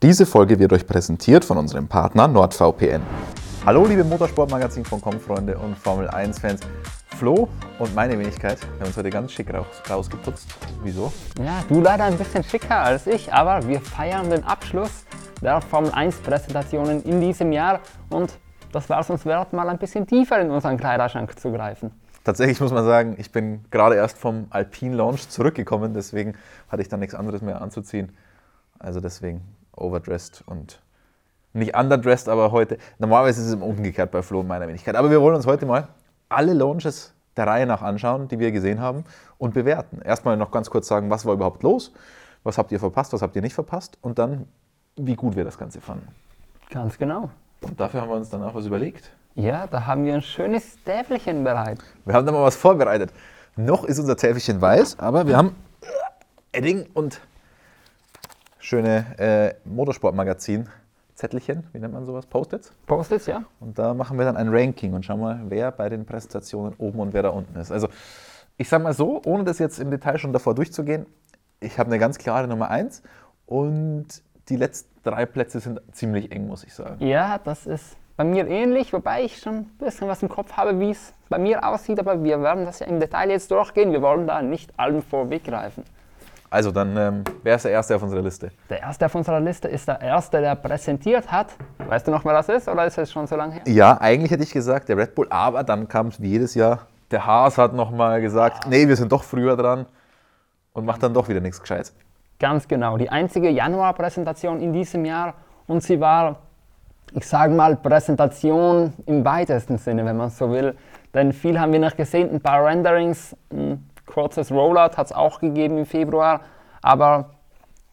Diese Folge wird euch präsentiert von unserem Partner NordVPN. Hallo liebe Motorsportmagazin.com Freunde und Formel 1 Fans. Flo und meine Wenigkeit, wir haben uns heute ganz schick raus, rausgeputzt. Wieso? Ja, du leider ein bisschen schicker als ich, aber wir feiern den Abschluss der Formel 1 Präsentationen in diesem Jahr und das war es uns wert, mal ein bisschen tiefer in unseren Kleiderschrank zu greifen. Tatsächlich muss man sagen, ich bin gerade erst vom Alpine Launch zurückgekommen, deswegen hatte ich dann nichts anderes mehr anzuziehen. Also deswegen overdressed und nicht underdressed, aber heute, normalerweise ist es umgekehrt bei Flo und meiner Wenigkeit. Aber wir wollen uns heute mal alle Launches der Reihe nach anschauen, die wir gesehen haben und bewerten. Erstmal noch ganz kurz sagen, was war überhaupt los, was habt ihr verpasst, was habt ihr nicht verpasst und dann, wie gut wir das Ganze fanden. Ganz genau. Und dafür haben wir uns dann auch was überlegt. Ja, da haben wir ein schönes Täfelchen bereit. Wir haben da mal was vorbereitet. Noch ist unser Täfelchen weiß, aber wir haben Edding und schöne äh, Motorsportmagazin. Zettelchen, wie nennt man sowas? Post-its? Post-its, ja. Und da machen wir dann ein Ranking und schauen mal, wer bei den Präsentationen oben und wer da unten ist. Also, ich sage mal so, ohne das jetzt im Detail schon davor durchzugehen, ich habe eine ganz klare Nummer 1 und die letzten drei Plätze sind ziemlich eng, muss ich sagen. Ja, das ist bei mir ähnlich, wobei ich schon ein bisschen was im Kopf habe, wie es bei mir aussieht, aber wir werden das ja im Detail jetzt durchgehen. Wir wollen da nicht allem vorweggreifen. Also dann, ähm, wer ist der Erste auf unserer Liste? Der Erste auf unserer Liste ist der Erste, der präsentiert hat. Weißt du noch, wer das ist oder ist es schon so lange her? Ja, eigentlich hätte ich gesagt der Red Bull, aber dann kam es wie jedes Jahr. Der Haas hat nochmal gesagt, nee, wir sind doch früher dran und macht dann doch wieder nichts Gescheites. Ganz genau, die einzige Januar-Präsentation in diesem Jahr und sie war, ich sage mal, Präsentation im weitesten Sinne, wenn man so will. Denn viel haben wir noch gesehen, ein paar Renderings, ein kurzes Rollout hat es auch gegeben im Februar, aber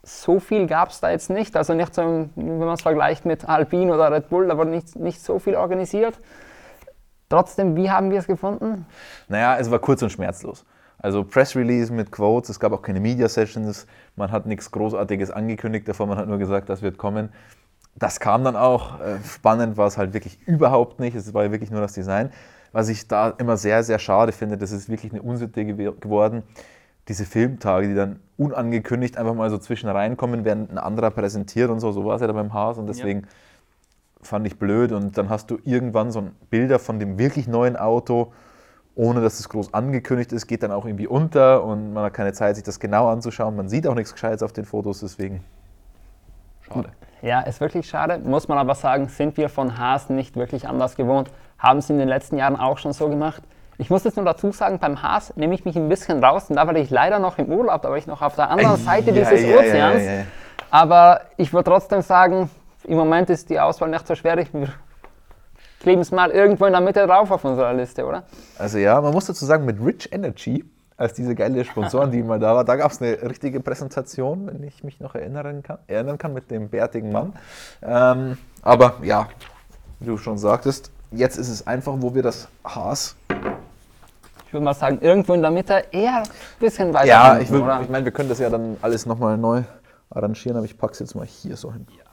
so viel gab es da jetzt nicht. Also nicht so, wenn man es vergleicht mit Alpine oder Red Bull, da wurde nicht, nicht so viel organisiert. Trotzdem, wie haben wir es gefunden? Naja, es war kurz und schmerzlos. Also Press Release mit Quotes, es gab auch keine Media Sessions, man hat nichts Großartiges angekündigt davor, man hat nur gesagt, das wird kommen. Das kam dann auch. Äh, spannend war es halt wirklich überhaupt nicht. Es war wirklich nur das Design. Was ich da immer sehr, sehr schade finde, das ist wirklich eine Unsitte geworden. Diese Filmtage, die dann unangekündigt einfach mal so zwischen reinkommen, während ein anderer präsentiert und so. So war es ja da beim Haus und deswegen ja. fand ich blöd. Und dann hast du irgendwann so Bilder von dem wirklich neuen Auto, ohne dass es groß angekündigt ist, geht dann auch irgendwie unter und man hat keine Zeit, sich das genau anzuschauen. Man sieht auch nichts Gescheites auf den Fotos, deswegen schade. Ja, ist wirklich schade. Muss man aber sagen, sind wir von Haas nicht wirklich anders gewohnt. Haben sie in den letzten Jahren auch schon so gemacht. Ich muss jetzt nur dazu sagen, beim Haas nehme ich mich ein bisschen raus, denn da war ich leider noch im Urlaub, da war ich noch auf der anderen Seite ja, dieses ja, Ozeans. Ja, aber ich würde trotzdem sagen, im Moment ist die Auswahl nicht so schwer. Wir kleben es mal irgendwo in der Mitte drauf auf unserer Liste, oder? Also ja, man muss dazu sagen, mit Rich Energy als diese geile Sponsoren, die mal da war. Da gab es eine richtige Präsentation, wenn ich mich noch erinnern kann, erinnern kann mit dem bärtigen Mann. Ähm, aber ja, wie du schon sagtest, jetzt ist es einfach, wo wir das Haas. Ich würde mal sagen, irgendwo in der Mitte eher ein bisschen weiter. Ja, ich, ich meine, wir können das ja dann alles nochmal neu arrangieren, aber ich packe es jetzt mal hier so hin. Ja.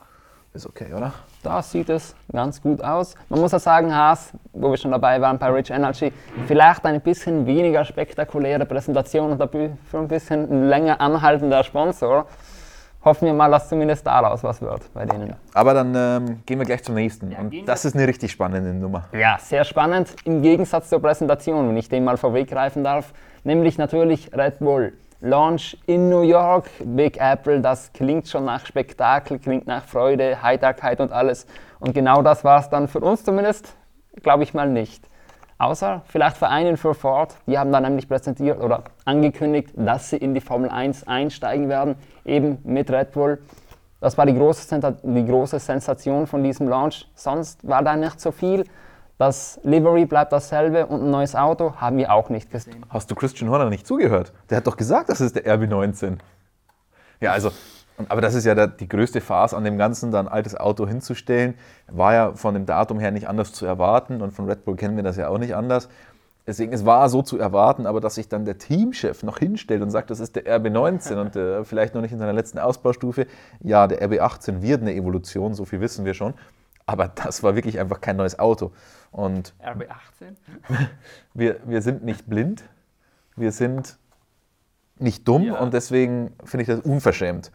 Ist okay, oder? Da sieht es ganz gut aus. Man muss ja sagen, Haas, wo wir schon dabei waren bei Rich Energy, vielleicht eine bisschen weniger spektakuläre Präsentation und dafür ein bisschen länger anhaltender Sponsor. Hoffen wir mal, dass zumindest daraus was wird bei denen. Aber dann ähm, gehen wir gleich zum nächsten. Ja, und das ist eine richtig spannende Nummer. Ja, sehr spannend. Im Gegensatz zur Präsentation, wenn ich den mal vorweggreifen darf, nämlich natürlich Red Bull. Launch in New York, Big Apple, das klingt schon nach Spektakel, klingt nach Freude, Heiterkeit und alles. Und genau das war es dann für uns zumindest, glaube ich mal nicht. Außer vielleicht für einen für Ford, die haben dann nämlich präsentiert oder angekündigt, dass sie in die Formel 1 einsteigen werden, eben mit Red Bull. Das war die große, die große Sensation von diesem Launch. Sonst war da nicht so viel. Das Livery bleibt dasselbe und ein neues Auto haben wir auch nicht gesehen. Hast du Christian Horner nicht zugehört? Der hat doch gesagt, das ist der RB19. Ja, also, aber das ist ja der, die größte Phase an dem Ganzen, da ein altes Auto hinzustellen. War ja von dem Datum her nicht anders zu erwarten und von Red Bull kennen wir das ja auch nicht anders. Deswegen, es war so zu erwarten, aber dass sich dann der Teamchef noch hinstellt und sagt, das ist der RB19 und äh, vielleicht noch nicht in seiner letzten Ausbaustufe. Ja, der RB18 wird eine Evolution, so viel wissen wir schon. Aber das war wirklich einfach kein neues Auto. Und RB18? wir, wir sind nicht blind, wir sind nicht dumm ja. und deswegen finde ich das unverschämt.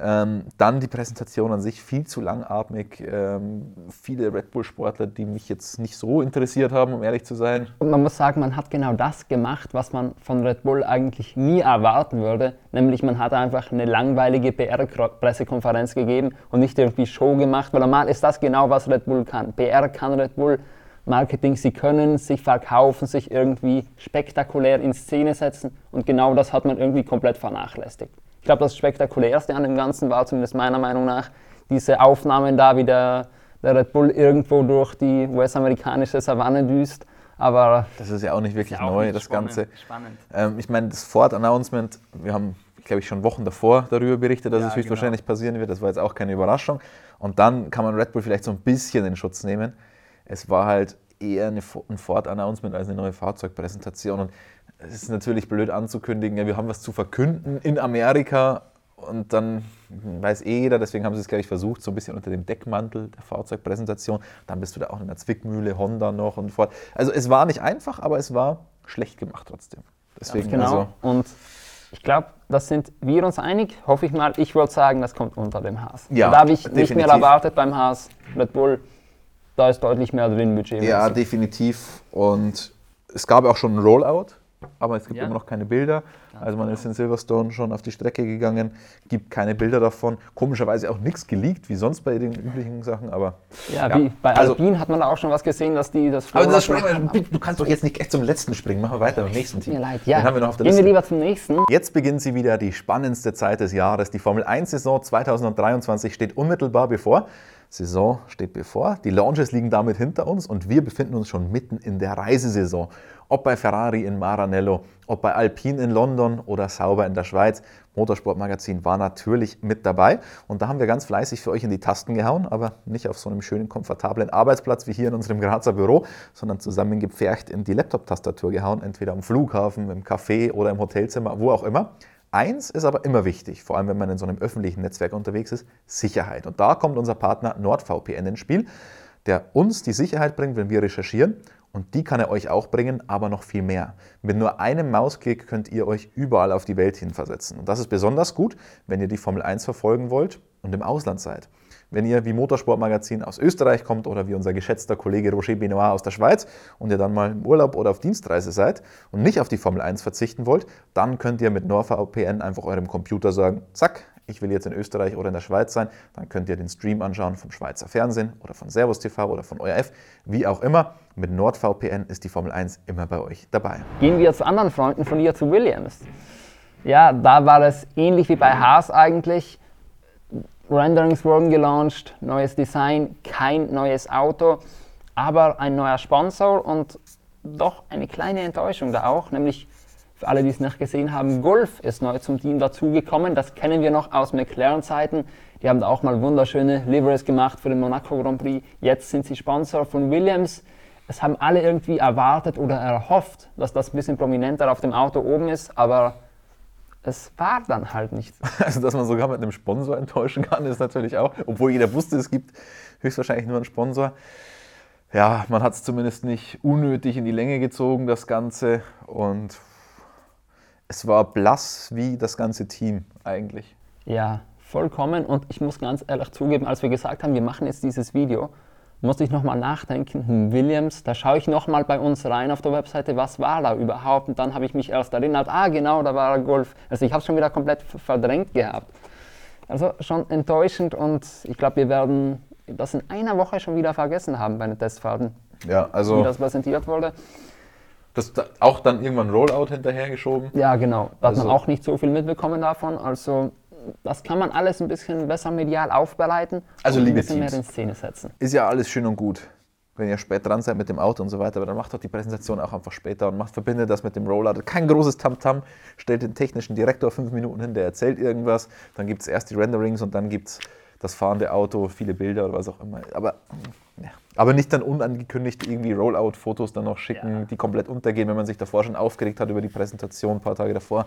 Ähm, dann die Präsentation an sich viel zu langatmig. Ähm, viele Red Bull-Sportler, die mich jetzt nicht so interessiert haben, um ehrlich zu sein. Und man muss sagen, man hat genau das gemacht, was man von Red Bull eigentlich nie erwarten würde. Nämlich man hat einfach eine langweilige PR-Pressekonferenz gegeben und nicht irgendwie Show gemacht, weil normal ist das genau, was Red Bull kann. PR kann Red Bull, Marketing, sie können sich verkaufen, sich irgendwie spektakulär in Szene setzen und genau das hat man irgendwie komplett vernachlässigt. Ich glaube, das Spektakulärste an dem Ganzen war zumindest meiner Meinung nach diese Aufnahmen da, wie der, der Red Bull irgendwo durch die US-amerikanische Savanne düst. Aber das ist ja auch nicht wirklich auch neu, nicht das spannend, Ganze. spannend. Ähm, ich meine, das Ford-Announcement, wir haben, glaube ich, schon Wochen davor darüber berichtet, dass Ja, es höchstwahrscheinlich genau. passieren wird. Das war jetzt auch keine Überraschung. Und dann kann man Red Bull vielleicht so ein bisschen in Schutz nehmen. Es war halt eher eine, ein Ford-Announcement als eine neue Fahrzeugpräsentation. Und es ist natürlich blöd anzukündigen, ja, wir haben was zu verkünden in Amerika. Und dann weiß eh jeder, deswegen haben sie es, glaube ich, versucht, so ein bisschen unter dem Deckmantel der Fahrzeugpräsentation. Dann bist du da auch in der Zwickmühle, Honda noch und fort. Also es war nicht einfach, aber es war schlecht gemacht trotzdem. Deswegen, genau. also, und ich glaube, das sind wir uns einig. Hoffe ich mal. Ich wollte sagen, das kommt unter dem Haas. Ja, da habe ich nicht mehr definitiv. erwartet beim Haas. Red Bull, da ist deutlich mehr drin Budget. Ja, definitiv. Und es gab auch schon ein Rollout, aber es gibt Ja. immer noch keine Bilder. Also man ist in Silverstone schon auf die Strecke gegangen, gibt keine Bilder davon. Komischerweise auch nichts geleakt, wie sonst bei den üblichen Sachen, aber. ja, Ja, wie bei also- Alpine hat man da auch schon was gesehen, dass die das Aber das wir, du kannst doch jetzt nicht echt zum letzten springen. Machen wir weiter beim nächsten Tut Team. mir leid, ja. Den haben wir noch auf der Gehen wir Liste. lieber zum nächsten. Jetzt beginnt sie wieder, die spannendste Zeit des Jahres. Die Formel 1-Saison 2023 steht unmittelbar bevor. Saison steht bevor. Die Launches liegen damit hinter uns und wir befinden uns schon mitten in der Reisesaison. Ob bei Ferrari in Maranello, ob bei Alpine in London oder Sauber in der Schweiz. Motorsportmagazin war natürlich mit dabei und da haben wir ganz fleißig für euch in die Tasten gehauen, aber nicht auf so einem schönen, komfortablen Arbeitsplatz wie hier in unserem Grazer Büro, sondern zusammengepfercht in die Laptop-Tastatur gehauen, entweder am Flughafen, im Café oder im Hotelzimmer, wo auch immer. Eins ist aber immer wichtig, vor allem wenn man in so einem öffentlichen Netzwerk unterwegs ist, Sicherheit. Und da kommt unser Partner NordVPN ins Spiel, der uns die Sicherheit bringt, wenn wir recherchieren. Und die kann er euch auch bringen, aber noch viel mehr. Mit nur einem Mausklick könnt ihr euch überall auf die Welt hin versetzen. Und das ist besonders gut, wenn ihr die Formel 1 verfolgen wollt und im Ausland seid. Wenn ihr wie Motorsportmagazin aus Österreich kommt oder wie unser geschätzter Kollege Roger Benoit aus der Schweiz und ihr dann mal im Urlaub oder auf Dienstreise seid und nicht auf die Formel 1 verzichten wollt, dann könnt ihr mit NordVPN einfach eurem Computer sagen, zack, ich will jetzt in Österreich oder in der Schweiz sein, dann könnt ihr den Stream anschauen vom Schweizer Fernsehen oder von Servus TV oder von ORF, wie auch immer. Mit NordVPN ist die Formel 1 immer bei euch dabei. Gehen wir zu anderen Freunden von dir, zu Williams. Ja, da war es ähnlich wie bei Haas eigentlich. Renderings wurden gelauncht, neues Design, kein neues Auto, aber ein neuer Sponsor und doch eine kleine Enttäuschung da auch, nämlich für alle, die es nicht gesehen haben, Golf ist neu zum Team dazugekommen. Das kennen wir noch aus McLaren-Zeiten. Die haben da auch mal wunderschöne Liveries gemacht für den Monaco Grand Prix. Jetzt sind sie Sponsor von Williams. Es haben alle irgendwie erwartet oder erhofft, dass das ein bisschen prominenter auf dem Auto oben ist, aber es war dann halt nicht so. Also, dass man sogar mit einem Sponsor enttäuschen kann, ist natürlich auch, obwohl jeder wusste, es gibt höchstwahrscheinlich nur einen Sponsor. Ja, man hat es zumindest nicht unnötig in die Länge gezogen, das Ganze. Und es war blass wie das ganze Team eigentlich. Ja, vollkommen. Und ich muss ganz ehrlich zugeben, als wir gesagt haben, wir machen jetzt dieses Video, musste ich nochmal nachdenken, hm, Williams, da schaue ich nochmal bei uns rein auf der Webseite, was war da überhaupt? Und dann habe ich mich erst erinnert, ah genau, da war Golf. Also ich habe es schon wieder komplett verdrängt gehabt. Also schon enttäuschend und ich glaube, wir werden das in einer Woche schon wieder vergessen haben bei den Testfahrten, Ja, wie also das präsentiert wurde. das da- auch dann irgendwann Rollout hinterhergeschoben. Ja, genau. Da hat Also- man auch nicht so viel mitbekommen davon. Also das kann man alles ein bisschen besser medial aufbereiten Also, und ein liebe bisschen mehr in Szene setzen. Ist ja alles schön und gut, wenn ihr spät dran seid mit dem Auto und so weiter, aber dann macht doch die Präsentation auch einfach später und macht, verbindet das mit dem Rollout. Kein großes Tamtam, stellt den technischen Direktor fünf Minuten hin, der erzählt irgendwas, dann gibt es erst die Renderings und dann gibt es das fahrende Auto, viele Bilder oder was auch immer. Aber, ja. aber nicht dann unangekündigt irgendwie Rollout-Fotos dann noch schicken, Ja. die komplett untergehen, wenn man sich davor schon aufgeregt hat über die Präsentation ein paar Tage davor.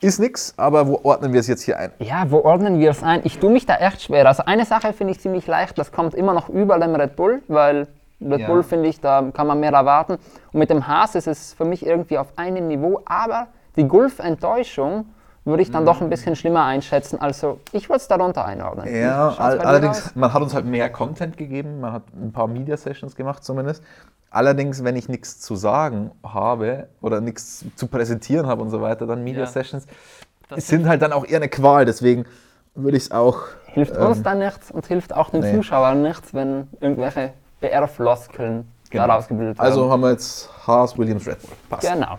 Ist nix, aber wo ordnen wir es jetzt hier ein? Ja, wo ordnen wir es ein? Ich tue mich da echt schwer. Also eine Sache finde ich ziemlich leicht, das kommt immer noch über dem Red Bull, weil Red Ja. Bull finde ich, da kann man mehr erwarten. Und mit dem Haas ist es für mich irgendwie auf einem Niveau, aber die Golf-Enttäuschung würde ich dann doch ein bisschen schlimmer einschätzen. Also ich würde es darunter einordnen. Ja, all, allerdings, aus? man hat uns halt mehr Content gegeben, man hat ein paar Media-Sessions gemacht zumindest. Allerdings, wenn ich nichts zu sagen habe oder nichts zu präsentieren habe und so weiter, dann Media-Sessions Das sind halt dann auch eher eine Qual. Deswegen würde ich es auch. Hilft uns dann nichts und hilft auch den ähm, nee. Zuschauern nichts, wenn irgendwelche BR-Floskeln Genau. daraus gebildet werden. Also haben wir jetzt Haas, Williams, Red Bull. Passt. genau.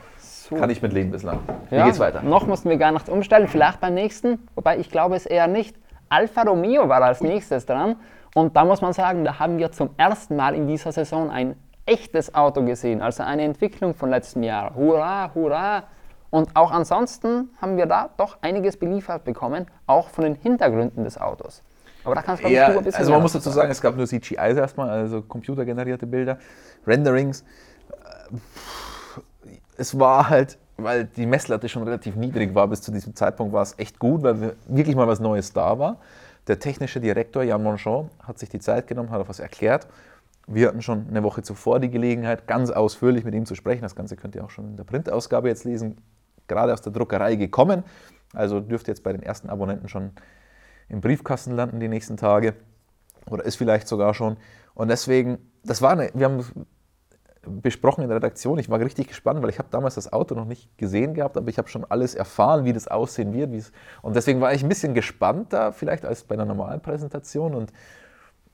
So. Kann ich mit leben bislang. Wie Ja, geht's weiter? Noch mussten wir gar nichts umstellen, vielleicht beim nächsten, wobei ich glaube es eher nicht. Alfa Romeo war als nächstes dran und da muss man sagen, da haben wir zum ersten Mal in dieser Saison ein echtes Auto gesehen, also eine Entwicklung von letztem Jahr. Hurra, hurra! Und auch ansonsten haben wir da doch einiges beliefert bekommen, auch von den Hintergründen des Autos. Aber da kannst du Ja, ein bisschen also man muss dazu dazu sagen, es gab nur CGIs erstmal, also computergenerierte Bilder, Renderings. Äh, Es war halt, weil die Messlatte schon relativ niedrig war bis zu diesem Zeitpunkt, war es echt gut, weil wir- wirklich mal was Neues da war. Der technische Direktor Jan Monchon hat sich die Zeit genommen, hat auch was erklärt. Wir hatten schon eine Woche zuvor die Gelegenheit, ganz ausführlich mit ihm zu sprechen. Das Ganze könnt ihr auch schon in der Printausgabe jetzt lesen, gerade aus der Druckerei gekommen. Also dürfte jetzt bei den ersten Abonnenten schon im Briefkasten landen die nächsten Tage oder ist vielleicht sogar schon. Und deswegen, das war eine, wir haben besprochen in der Redaktion. Ich war richtig gespannt, weil ich habe damals das Auto noch nicht gesehen gehabt, aber ich habe schon alles erfahren, wie das aussehen wird. Und deswegen war ich ein bisschen gespannter vielleicht als bei einer normalen Präsentation und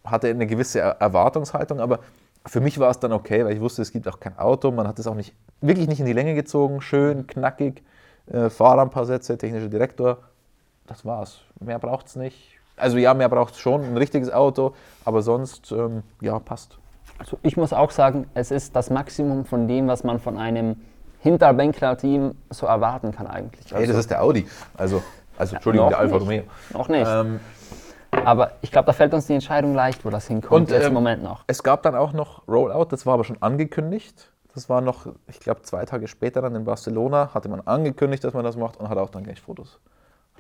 hatte eine gewisse Er- Erwartungshaltung, aber für mich war es dann okay, weil ich wusste, es gibt auch kein Auto. Man hat es auch nicht, wirklich nicht in die Länge gezogen, schön, knackig, äh, Fahrer ein paar Sätze, technischer Direktor, das war's. Mehr braucht es nicht. Also ja, mehr braucht es schon, ein richtiges Auto, aber sonst, ähm, ja, passt. Also ich muss auch sagen, es ist das Maximum von dem, was man von einem Hinterbänkler-Team so erwarten kann eigentlich. Hey, das Also, ist der Audi. Also, also Entschuldigung, noch der Alfa. Romeo. noch nicht. Ähm, Aber ich glaube, da fällt uns die Entscheidung leicht, wo das hinkommt. Und, jetzt ähm, im Moment noch. es gab dann auch noch Rollout, das war aber schon angekündigt. Das war noch, ich glaube, zwei Tage später dann in Barcelona, hatte man angekündigt, dass man das macht und hat auch dann gleich Fotos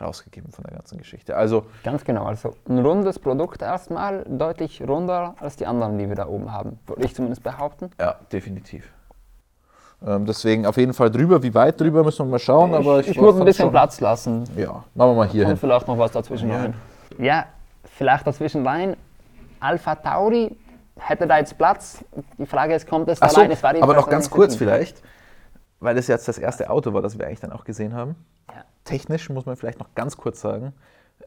rausgegeben von der ganzen Geschichte. Also, Ganz genau. Also ein rundes Produkt erstmal, deutlich runder als die anderen, die wir da oben haben. Würde ich zumindest behaupten. ja, definitiv. Ähm, deswegen auf jeden Fall drüber. Wie weit drüber müssen wir mal schauen. aber ich, ich würde ein bisschen schon- Platz lassen. Ja, machen wir mal hier Und vielleicht noch was dazwischen Ja. rein. Ja, vielleicht dazwischen rein. Alpha Tauri hätte da jetzt Platz. Die Frage ist, kommt es da so, rein? Aber noch ganz kurz vielleicht, weil das jetzt das erste Auto war, das wir eigentlich dann auch gesehen haben. Ja. Technisch muss man vielleicht noch ganz kurz sagen,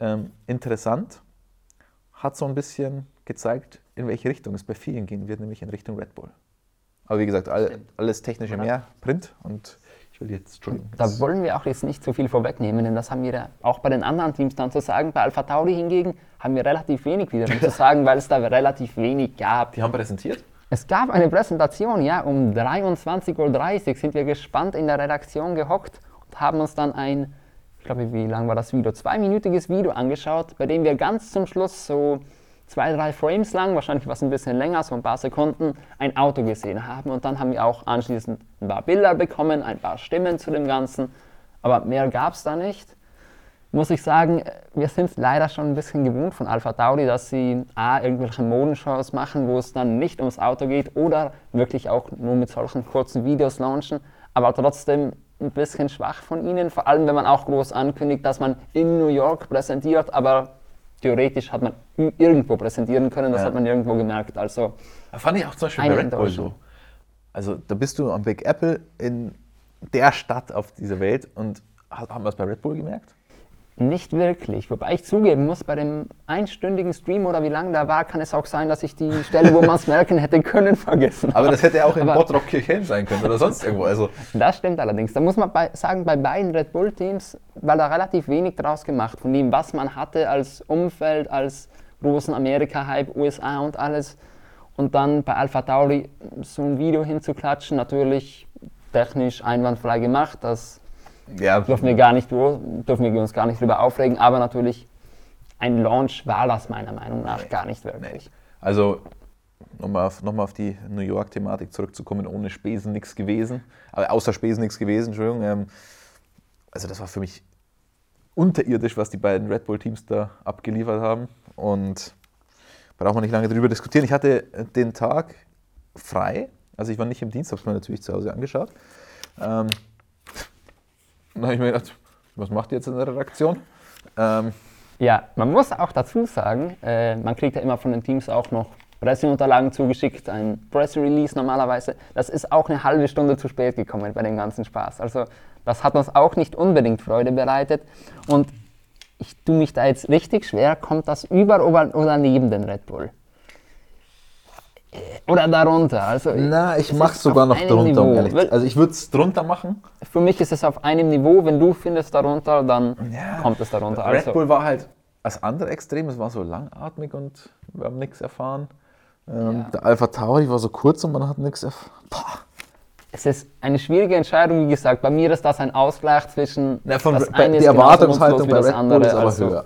ähm, interessant, hat so ein bisschen gezeigt, in welche Richtung es bei vielen gehen wird, nämlich in Richtung Red Bull. Aber wie gesagt, all, alles technische mehr, Print und ich will jetzt, Entschuldigung. Da wollen wir auch jetzt nicht so viel vorwegnehmen, denn das haben wir ja auch bei den anderen Teams dann zu sagen. Bei Alpha Tauri hingegen haben wir relativ wenig wiederum zu sagen, weil es da relativ wenig gab. Die haben präsentiert? Es gab eine Präsentation, ja, um 23.30 Uhr sind wir gespannt in der Redaktion gehockt und haben uns dann ein, ich glaube, wie lang war das Video? Zweiminütiges Video angeschaut, bei dem wir ganz zum Schluss so zwei, drei Frames lang, wahrscheinlich was ein bisschen länger, so ein paar Sekunden, ein Auto gesehen haben. Und dann haben wir auch anschließend ein paar Bilder bekommen, ein paar Stimmen zu dem Ganzen. Aber mehr gab es da nicht muss ich sagen, wir sind es leider schon ein bisschen gewohnt von Alpha Tauri, dass sie A, irgendwelche Modenshows machen, wo es dann nicht ums Auto geht oder wirklich auch nur mit solchen kurzen Videos launchen, aber trotzdem ein bisschen schwach von ihnen, vor allem wenn man auch groß ankündigt, dass man in New York präsentiert, aber theoretisch hat man irgendwo präsentieren können, das Ja. hat man irgendwo gemerkt. Also Fand ich auch zum Beispiel bei Red Bull so. Also da bist du am Big Apple in der Stadt auf dieser Welt und ha- haben wir es bei Red Bull gemerkt? Nicht wirklich. Wobei ich zugeben muss, bei dem einstündigen Stream oder wie lange da war, kann es auch sein, dass ich die Stelle, wo man es merken hätte können, vergessen Aber das hätte ja auch in Bottrop Kirchhelm sein können oder sonst irgendwo. Also Das stimmt allerdings. Da muss man bei, sagen, bei beiden Red Bull-Teams war da relativ wenig draus gemacht, von dem, was man hatte als Umfeld, als großen Amerika-Hype, USA und alles. Und dann bei Alpha Tauri so ein Video hinzuklatschen, natürlich technisch einwandfrei gemacht, das ja, dürfen wir, gar nicht, dürfen wir uns gar nicht drüber aufregen, aber natürlich ein Launch war das meiner Meinung nach gar nicht wirklich. Also nochmal auf, noch auf die New York-Thematik zurückzukommen, ohne Spesen nichts gewesen. Aber außer Spesen nichts gewesen, Entschuldigung. Ähm, also das war für mich unterirdisch, was die beiden Red Bull-Teams da abgeliefert haben. Und braucht man nicht lange drüber diskutieren. Ich hatte den Tag frei, also ich war nicht im Dienst, habe es mir natürlich zu Hause angeschaut. Ähm, dann habe ich mir gedacht, was macht ihr jetzt in der Redaktion? Ähm, ja, man muss auch dazu sagen, äh, man kriegt ja immer von den Teams auch noch Presseunterlagen zugeschickt, ein Press Release normalerweise. Das ist auch eine halbe Stunde zu spät gekommen bei dem ganzen Spaß. Also das hat uns auch nicht unbedingt Freude bereitet. Und ich tue mich da jetzt richtig schwer, kommt das über oder neben den Red Bull? Oder darunter. Also Na, ich mache es sogar noch drunter. Um also ich würde es drunter machen. Für mich ist es auf einem Niveau. Wenn du findest darunter, dann ja, kommt es darunter. Red also. Bull war halt das andere Extrem. Es war so langatmig und wir haben nichts erfahren. Ähm, ja. Der Alpha Tauri war so kurz und man hat nichts erfahren. Es ist eine schwierige Entscheidung, wie gesagt. Bei mir ist das ein Ausgleich zwischen. Ja, von, das bei, die Erwartungshaltung bei Red Bull ist aber also, höher.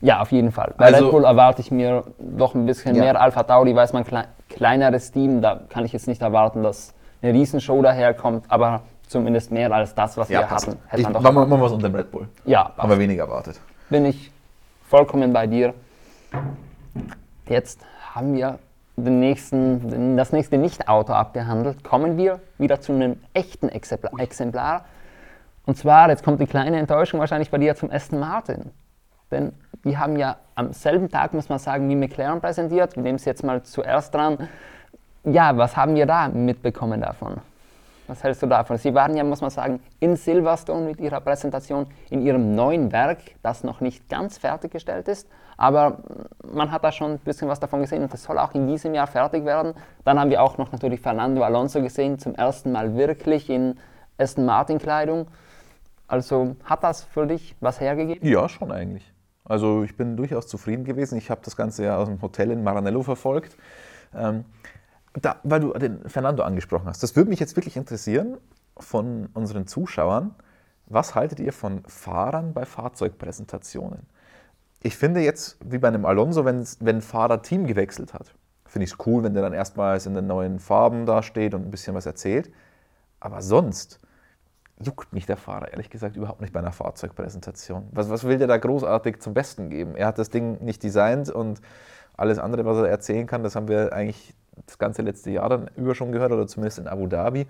Ja, auf jeden Fall. Bei also, Red Bull erwarte ich mir doch ein bisschen ja. mehr. Alpha Tauri weiß man, klein, kleineres Team, da kann ich jetzt nicht erwarten, dass eine Riesenshow daherkommt, aber zumindest mehr als das, was ja, wir passt. hatten. Hätte man doch machen wir was unter dem Red Bull. Ja, passt. haben wir weniger erwartet. Bin ich vollkommen bei dir. Jetzt haben wir den nächsten, das nächste Nicht-Auto abgehandelt. Kommen wir wieder zu einem echten Exemplar. Und zwar, jetzt kommt die kleine Enttäuschung wahrscheinlich bei dir zum Aston Martin. Denn die haben ja am selben Tag, muss man sagen, wie McLaren präsentiert. Wir nehmen es jetzt mal zuerst dran. Ja, was haben wir da mitbekommen davon? Was hältst du davon? Sie waren ja, muss man sagen, in Silverstone mit ihrer Präsentation in ihrem neuen Werk, das noch nicht ganz fertiggestellt ist. Aber man hat da schon ein bisschen was davon gesehen und das soll auch in diesem Jahr fertig werden. Dann haben wir auch noch natürlich Fernando Alonso gesehen, zum ersten Mal wirklich in Aston Martin Kleidung. Also hat das für dich was hergegeben? Ja, schon eigentlich. Also ich bin durchaus zufrieden gewesen. Ich habe das Ganze ja aus dem Hotel in Maranello verfolgt. Ähm, da, weil du den Fernando angesprochen hast, das würde mich jetzt wirklich interessieren von unseren Zuschauern. Was haltet ihr von Fahrern bei Fahrzeugpräsentationen? Ich finde jetzt, wie bei einem Alonso, wenn, wenn ein Fahrer Team gewechselt hat, finde ich es cool, wenn der dann erstmals in den neuen Farben dasteht und ein bisschen was erzählt. Aber sonst juckt mich der Fahrer ehrlich gesagt überhaupt nicht bei einer Fahrzeugpräsentation. Was, was will der da großartig zum Besten geben? Er hat das Ding nicht designt und alles andere, was er erzählen kann, das haben wir eigentlich das ganze letzte Jahr dann über schon gehört oder zumindest in Abu Dhabi.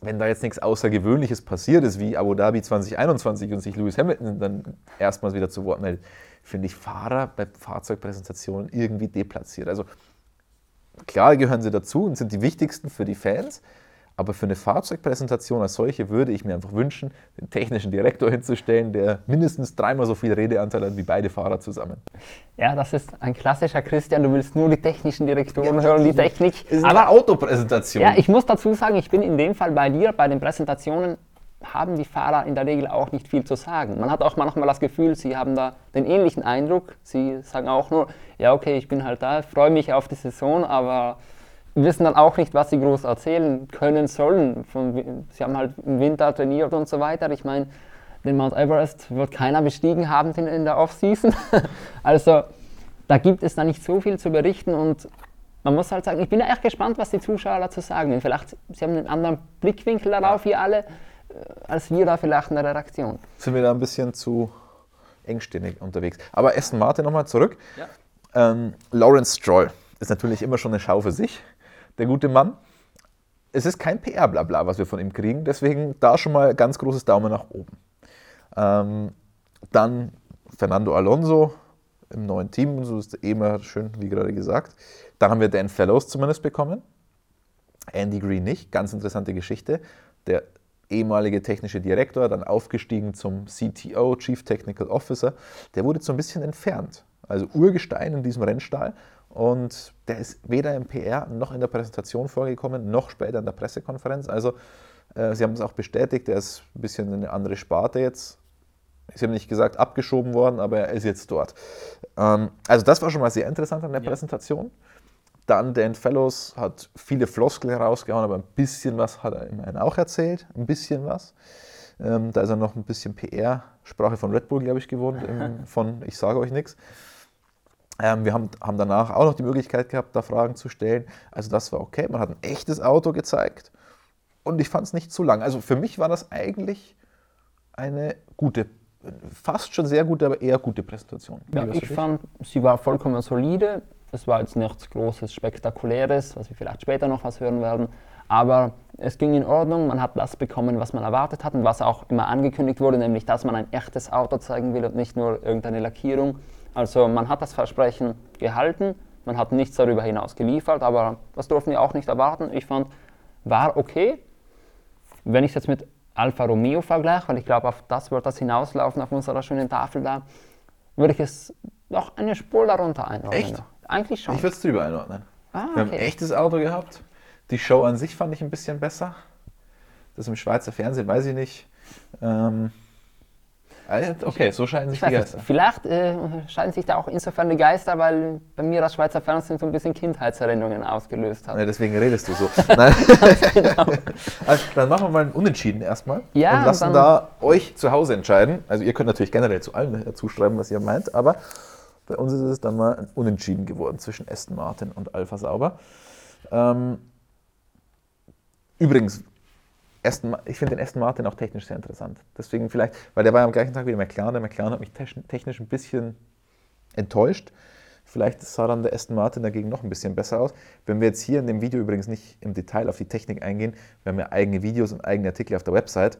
Wenn da jetzt nichts Außergewöhnliches passiert ist, wie Abu Dhabi 2021 und sich Lewis Hamilton dann erstmals wieder zu Wort meldet, finde ich Fahrer bei Fahrzeugpräsentationen irgendwie deplatziert. Also klar gehören sie dazu und sind die wichtigsten für die Fans, aber für eine Fahrzeugpräsentation als solche würde ich mir einfach wünschen, den technischen Direktor hinzustellen, der mindestens dreimal so viel Redeanteil hat wie beide Fahrer zusammen. Ja, das ist ein klassischer Christian. Du willst nur die technischen Direktoren ja, hören, die Technik. Ist aber eine Autopräsentation. Ja, ich muss dazu sagen, ich bin in dem Fall bei dir. Bei den Präsentationen haben die Fahrer in der Regel auch nicht viel zu sagen. Man hat auch manchmal das Gefühl, sie haben da den ähnlichen Eindruck. Sie sagen auch nur, ja, okay, ich bin halt da, freue mich auf die Saison, aber wissen dann auch nicht, was sie groß erzählen können sollen. Von, sie haben halt im Winter trainiert und so weiter. Ich meine, den Mount Everest wird keiner bestiegen haben in, in der Offseason. also da gibt es da nicht so viel zu berichten und man muss halt sagen, ich bin ja echt gespannt, was die Zuschauer dazu sagen. Vielleicht sie haben einen anderen Blickwinkel darauf, wie alle, äh, als wir da vielleicht in der Redaktion. Sind wir da ein bisschen zu engstirnig unterwegs. Aber Aston Martin nochmal zurück. Ja. Ähm, Lawrence Stroll ist natürlich immer schon eine Schau für sich der gute Mann. Es ist kein PR-Blabla, was wir von ihm kriegen, deswegen da schon mal ganz großes Daumen nach oben. Ähm, dann Fernando Alonso im neuen Team, so ist eh immer schön, wie gerade gesagt. Dann haben wir Dan Fellows zumindest bekommen. Andy Green nicht, ganz interessante Geschichte. Der ehemalige technische Direktor, dann aufgestiegen zum CTO, Chief Technical Officer, der wurde so ein bisschen entfernt. Also Urgestein in diesem Rennstall und der ist weder im PR noch in der Präsentation vorgekommen, noch später in der Pressekonferenz. Also äh, Sie haben es auch bestätigt, er ist ein bisschen in eine andere Sparte jetzt. Sie haben nicht gesagt abgeschoben worden, aber er ist jetzt dort. Ähm, also das war schon mal sehr interessant an der ja. Präsentation. Dann Dan Fellows hat viele Floskeln rausgehauen, aber ein bisschen was hat er immerhin auch erzählt. Ein bisschen was. Ähm, da ist er noch ein bisschen PR-Sprache von Red Bull, glaube ich, gewohnt, im, von Ich sage euch nichts. Ähm, wir haben, haben danach auch noch die Möglichkeit gehabt, da Fragen zu stellen. Also das war okay. Man hat ein echtes Auto gezeigt und ich fand es nicht zu lang. Also für mich war das eigentlich eine gute, fast schon sehr gute, aber eher gute Präsentation. Ja, ich fand, sie war vollkommen solide. Es war jetzt nichts Großes, Spektakuläres, was wir vielleicht später noch was hören werden. Aber es ging in Ordnung, man hat das bekommen, was man erwartet hat und was auch immer angekündigt wurde, nämlich dass man ein echtes Auto zeigen will und nicht nur irgendeine Lackierung. Also man hat das Versprechen gehalten, man hat nichts darüber hinaus geliefert, aber das durften wir auch nicht erwarten. Ich fand, war okay. Wenn ich es jetzt mit Alfa Romeo vergleiche, weil ich glaube, auf das wird das hinauslaufen auf unserer schönen Tafel da, würde ich es doch eine Spur darunter einordnen. Echt? Eigentlich schon. Ich würde es drüber einordnen. Ah, Wir haben ein okay. echtes Auto gehabt. Die Show an sich fand ich ein bisschen besser. Das im Schweizer Fernsehen weiß ich nicht. Ähm, äh, okay, so scheinen sich Ich die nicht, Geister. vielleicht äh, scheiden sich da auch insofern die Geister, weil bei mir das Schweizer Fernsehen so ein bisschen Kindheitserinnerungen ausgelöst hat. Ja, deswegen redest du so. Nein. also, dann machen wir mal einen Unentschieden erstmal Ja, und lassen dann- da euch zu Hause entscheiden. Also ihr könnt natürlich generell zu allem dazu schreiben, was ihr meint, aber bei uns ist es dann mal ein Unentschieden geworden zwischen Aston Martin und Alpha Sauber. Ähm, übrigens, Aston, ich finde den Aston Martin auch technisch sehr interessant. Deswegen vielleicht, weil der war ja am gleichen Tag wie der McLaren. Der McLaren hat mich techn- technisch ein bisschen enttäuscht. Vielleicht sah dann der Aston Martin dagegen noch ein bisschen besser aus. Wenn wir jetzt hier in dem Video übrigens nicht im Detail auf die Technik eingehen, wir haben ja eigene Videos und eigene Artikel auf der Website,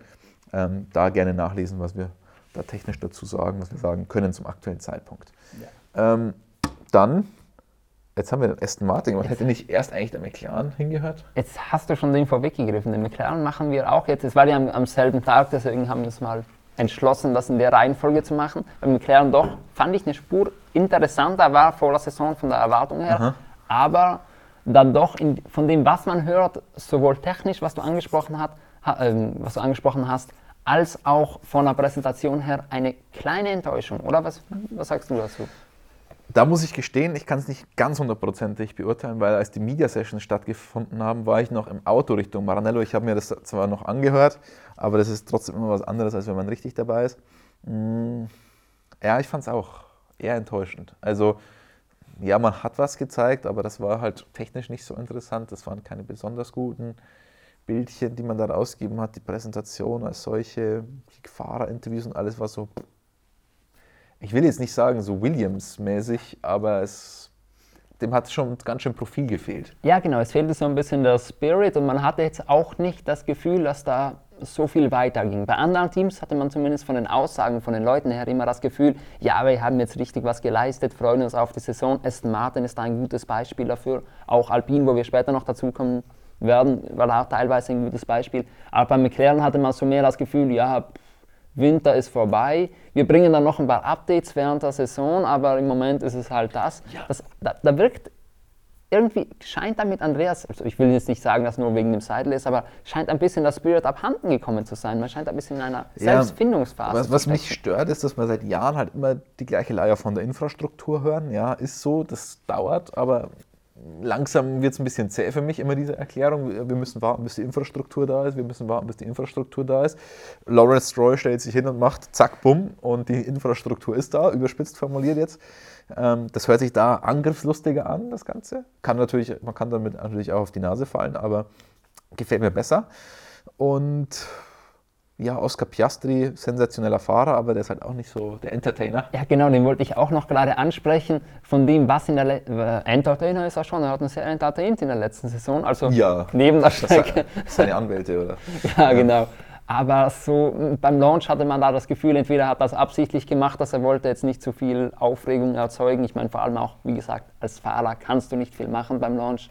ähm, da gerne nachlesen, was wir da technisch dazu sagen, was wir sagen können zum aktuellen Zeitpunkt. Ähm, dann, jetzt haben wir den Aston Martin, man hätte nicht erst eigentlich der McLaren hingehört. Jetzt hast du schon den vorweggegriffen. Den McLaren machen wir auch jetzt. Es war ja am, am selben Tag, deswegen haben wir uns mal entschlossen, das in der Reihenfolge zu machen. Beim McLaren doch fand ich eine Spur interessanter, war vor der Saison von der Erwartung her. Aha. Aber dann doch in, von dem, was man hört, sowohl technisch, was du angesprochen, hat, ha, ähm, was du angesprochen hast, als auch von der Präsentation her eine kleine Enttäuschung. Oder was, was sagst du dazu? Da muss ich gestehen, ich kann es nicht ganz hundertprozentig beurteilen, weil als die Media Sessions stattgefunden haben, war ich noch im Auto Richtung Maranello. Ich habe mir das zwar noch angehört, aber das ist trotzdem immer was anderes, als wenn man richtig dabei ist. Mm, Ja, ich fand es auch eher enttäuschend. Also, ja, man hat was gezeigt, aber das war halt technisch nicht so interessant. Das waren keine besonders guten Bildchen, die man da rausgegeben hat. Die Präsentation als solche, die Fahrerinterviews und alles war so ich will jetzt nicht sagen so Williams-mäßig, aber es, dem hat schon ganz schön Profil gefehlt. Ja, genau, es fehlte so ein bisschen der Spirit und man hatte jetzt auch nicht das Gefühl, dass da so viel weiterging. Bei anderen Teams hatte man zumindest von den Aussagen von den Leuten her immer das Gefühl, ja, wir haben jetzt richtig was geleistet, freuen uns auf die Saison. Aston Martin ist da ein gutes Beispiel dafür, auch Alpine, wo wir später noch dazukommen werden, war da auch teilweise ein gutes Beispiel. Aber bei McLaren hatte man so mehr das Gefühl, ja, Winter ist vorbei. Wir bringen dann noch ein paar Updates während der Saison, aber im Moment ist es halt das. das da, da wirkt irgendwie, scheint damit Andreas, also ich will jetzt nicht sagen, dass nur wegen dem Seidel ist, aber scheint ein bisschen das Spirit abhanden gekommen zu sein. Man scheint ein bisschen in einer Ja, Selbstfindungsphase Was, was mich stört, ist, dass wir seit Jahren halt immer die gleiche Leier von der Infrastruktur hören. Ja, ist so, das dauert, aber langsam wird es ein bisschen zäh für mich, immer diese Erklärung. Wir müssen warten, bis die Infrastruktur da ist. Wir müssen warten, bis die Infrastruktur da ist. Lawrence Stroll stellt sich hin und macht zack, bumm und die Infrastruktur ist da, überspitzt formuliert jetzt. Ähm, das hört sich da angriffslustiger an, das Ganze. Kann natürlich, man kann damit natürlich auch auf die Nase fallen, aber gefällt mir besser. Und ja, Oscar Piastri, sensationeller Fahrer, aber der ist halt auch nicht so der Entertainer. Ja, genau, den wollte ich auch noch gerade ansprechen. Von dem, was in der Le äh, Entertainer ist er schon, er hat uns sehr entertaint in der letzten Saison. Also Ja. neben der Strecke. seine Anwälte, oder? Ja, genau. Aber so mh, beim Launch hatte man da das Gefühl, entweder hat er das absichtlich gemacht, dass er wollte jetzt nicht zu viel Aufregung erzeugen. Ich meine, vor allem auch, wie gesagt, als Fahrer kannst du nicht viel machen beim Launch.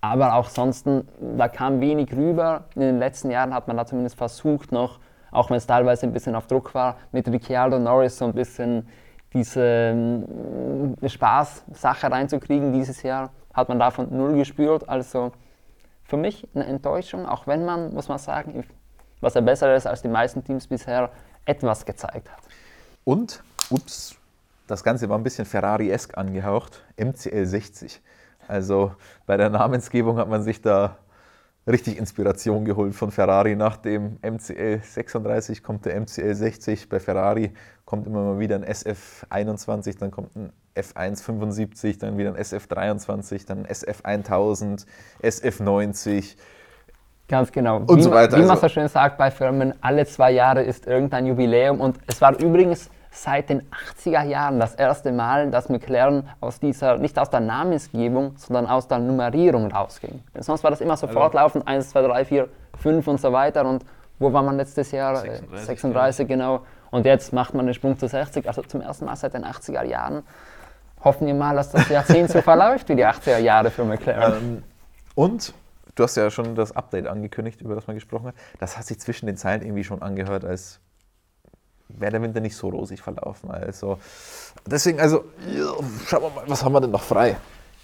Aber auch sonst, da kam wenig rüber. In den letzten Jahren hat man da zumindest versucht noch, auch wenn es teilweise ein bisschen auf Druck war, mit Ricciardo Norris so ein bisschen diese mh, Spaßsache reinzukriegen. Dieses Jahr hat man davon null gespürt. Also für mich eine Enttäuschung, auch wenn man, muss man sagen, was er besser ist als die meisten Teams bisher, etwas gezeigt hat. Und, ups, das Ganze war ein bisschen Ferrari-esk angehaucht, MCL 60. Also bei der Namensgebung hat man sich da richtig Inspiration geholt von Ferrari. Nach dem MCL 36 kommt der MCL 60. Bei Ferrari kommt immer mal wieder ein SF 21, dann kommt ein F1 75, dann wieder ein SF 23, dann ein SF 1000, SF 90. Ganz genau. Und wie, so weiter, Wie man also- so schön sagt bei Firmen, alle zwei Jahre ist irgendein Jubiläum. Und es war übrigens seit den 80er Jahren das erste Mal, dass McLaren aus dieser, nicht aus der Namensgebung, sondern aus der Nummerierung rausging. Sonst war das immer so also, fortlaufend, 1, 2, 3, 4, 5 und so weiter. Und wo war man letztes Jahr? 36, 36 genau. Und jetzt macht man den Sprung zu 60, also zum ersten Mal seit den 80er Jahren. Hoffen wir mal, dass das Jahrzehnt so verläuft wie die 80er Jahre für McLaren. Ähm, und du hast ja schon das Update angekündigt, über das man gesprochen hat. Das hat sich zwischen den Zeilen irgendwie schon angehört, als wäre der Winter nicht so rosig verlaufen. Also deswegen, also schauen wir mal, was haben wir denn noch frei?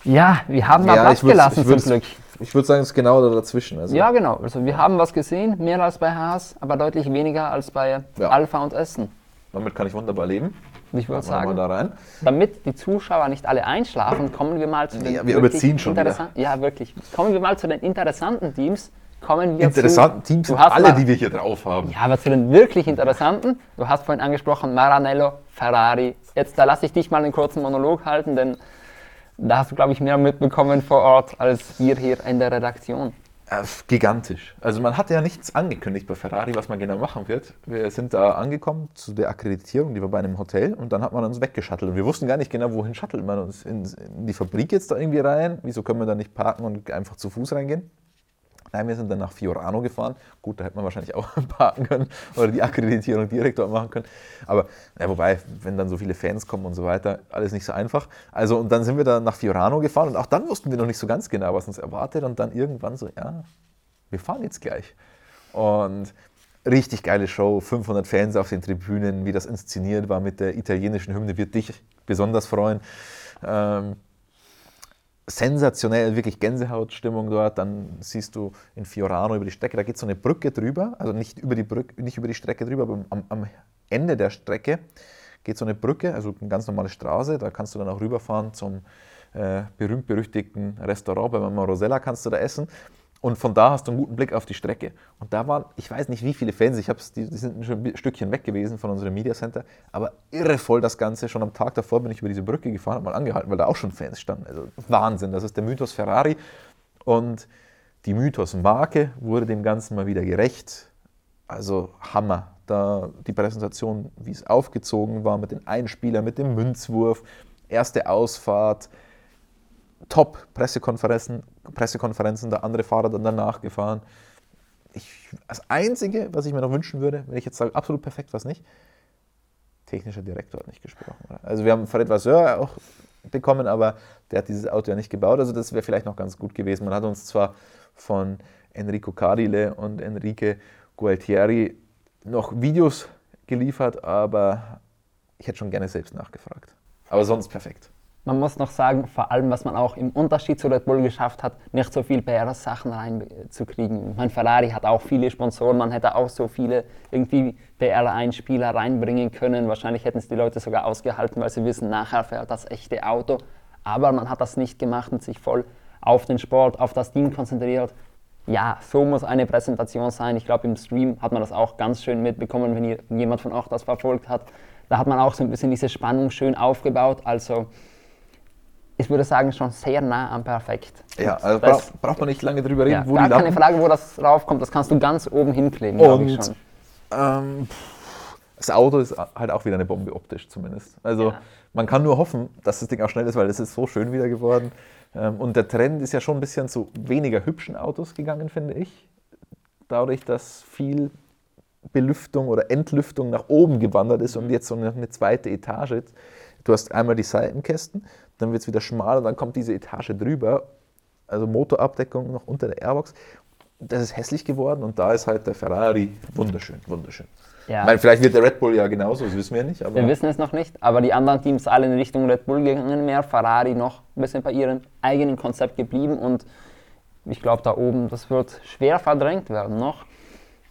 Ja, wir haben mal ja, Platz gelassen zum Glück. Ich würde sagen, es ist genau dazwischen. Also. Ja, genau. Also wir haben was gesehen, mehr als bei Haas, aber deutlich weniger als bei ja. Alpha und Essen. Damit kann ich wunderbar leben. Ich würde sagen, da damit die Zuschauer nicht alle einschlafen, kommen wir mal zu den ja, wir überziehen schon wieder. Ja, wirklich. Kommen wir mal zu den interessanten Teams. Kommen wir interessanten zu, Teams sind alle, mal, die wir hier drauf haben. Ja, aber zu den wirklich interessanten. Du hast vorhin angesprochen, Maranello, Ferrari. Jetzt da lasse ich dich mal einen kurzen Monolog halten, denn da hast du, glaube ich, mehr mitbekommen vor Ort als wir hier in der Redaktion. Gigantisch. Also man hat ja nichts angekündigt bei Ferrari, was man genau machen wird. Wir sind da angekommen zu der Akkreditierung, die war bei einem Hotel und dann hat man uns weggeschattelt. Und wir wussten gar nicht genau, wohin schattelt man uns. In, in die Fabrik jetzt da irgendwie rein? Wieso können wir da nicht parken und einfach zu Fuß reingehen? Nein, wir sind dann nach Fiorano gefahren. Gut, da hätte man wahrscheinlich auch parken können oder die Akkreditierung direkt dort machen können. Aber ja, wobei, wenn dann so viele Fans kommen und so weiter, alles nicht so einfach. Also und dann sind wir da nach Fiorano gefahren und auch dann wussten wir noch nicht so ganz genau, was uns erwartet. Und dann irgendwann so, ja, wir fahren jetzt gleich. Und richtig geile Show, 500 Fans auf den Tribünen, wie das inszeniert war mit der italienischen Hymne, wird dich besonders freuen. Ähm, sensationell, wirklich Gänsehautstimmung dort. Dann siehst du in Fiorano über die Strecke, da geht so eine Brücke drüber, also nicht über die, Brücke, nicht über die Strecke drüber, aber am, am Ende der Strecke geht so eine Brücke, also eine ganz normale Straße. Da kannst du dann auch rüberfahren zum äh, berühmt-berüchtigten Restaurant. Bei Mama Rosella kannst du da essen. Und von da hast du einen guten Blick auf die Strecke. Und da waren, ich weiß nicht wie viele Fans, ich hab's, die, die sind schon ein Stückchen weg gewesen von unserem Media Center, aber irre voll das Ganze. Schon am Tag davor bin ich über diese Brücke gefahren, habe mal angehalten, weil da auch schon Fans standen. Also Wahnsinn, das ist der Mythos Ferrari. Und die Mythos-Marke wurde dem Ganzen mal wieder gerecht. Also Hammer. Da die Präsentation, wie es aufgezogen war, mit den Einspielern, mit dem Münzwurf, erste Ausfahrt, Top-Pressekonferenzen, Pressekonferenzen, der andere Fahrer dann danach gefahren. Ich, das Einzige, was ich mir noch wünschen würde, wenn ich jetzt sage, absolut perfekt was nicht, technischer Direktor hat nicht gesprochen. Also wir haben Fred Vasseur auch bekommen, aber der hat dieses Auto ja nicht gebaut. Also das wäre vielleicht noch ganz gut gewesen. Man hat uns zwar von Enrico Cardile und Enrique Gualtieri noch Videos geliefert, aber ich hätte schon gerne selbst nachgefragt. Aber sonst perfekt. Man muss noch sagen, vor allem, was man auch im Unterschied zu Red Bull geschafft hat, nicht so viel PR-Sachen reinzukriegen. Mein Ferrari hat auch viele Sponsoren, man hätte auch so viele irgendwie PR-Einspieler reinbringen können. Wahrscheinlich hätten es die Leute sogar ausgehalten, weil sie wissen, nachher fährt das echte Auto. Aber man hat das nicht gemacht und sich voll auf den Sport, auf das Team konzentriert. Ja, so muss eine Präsentation sein. Ich glaube, im Stream hat man das auch ganz schön mitbekommen, wenn jemand von euch das verfolgt hat. Da hat man auch so ein bisschen diese Spannung schön aufgebaut. Also ich würde sagen, schon sehr nah am Perfekt. Ja, also das, braucht, man nicht lange drüber reden, ja, wo gar die keine Frage, wo das raufkommt, das kannst du ganz oben hinkleben, glaube ich schon. Ähm, das Auto ist halt auch wieder eine Bombe optisch zumindest. Also ja. man kann nur hoffen, dass das Ding auch schnell ist, weil es ist so schön wieder geworden. Ähm, und der Trend ist ja schon ein bisschen zu weniger hübschen Autos gegangen, finde ich. Dadurch, dass viel Belüftung oder Entlüftung nach oben gewandert ist und jetzt so eine zweite Etage. Du hast einmal die Seitenkästen, dann wird es wieder schmal und dann kommt diese Etage drüber, also Motorabdeckung noch unter der Airbox. Das ist hässlich geworden und da ist halt der Ferrari wunderschön, wunderschön. Ja. Ich meine, vielleicht wird der Red Bull ja genauso, das wissen wir nicht. wir wissen es noch nicht, aber die anderen Teams alle in Richtung Red Bull gegangen, mehr Ferrari noch ein bisschen bei ihrem eigenen Konzept geblieben und ich glaube da oben, das wird schwer verdrängt werden noch.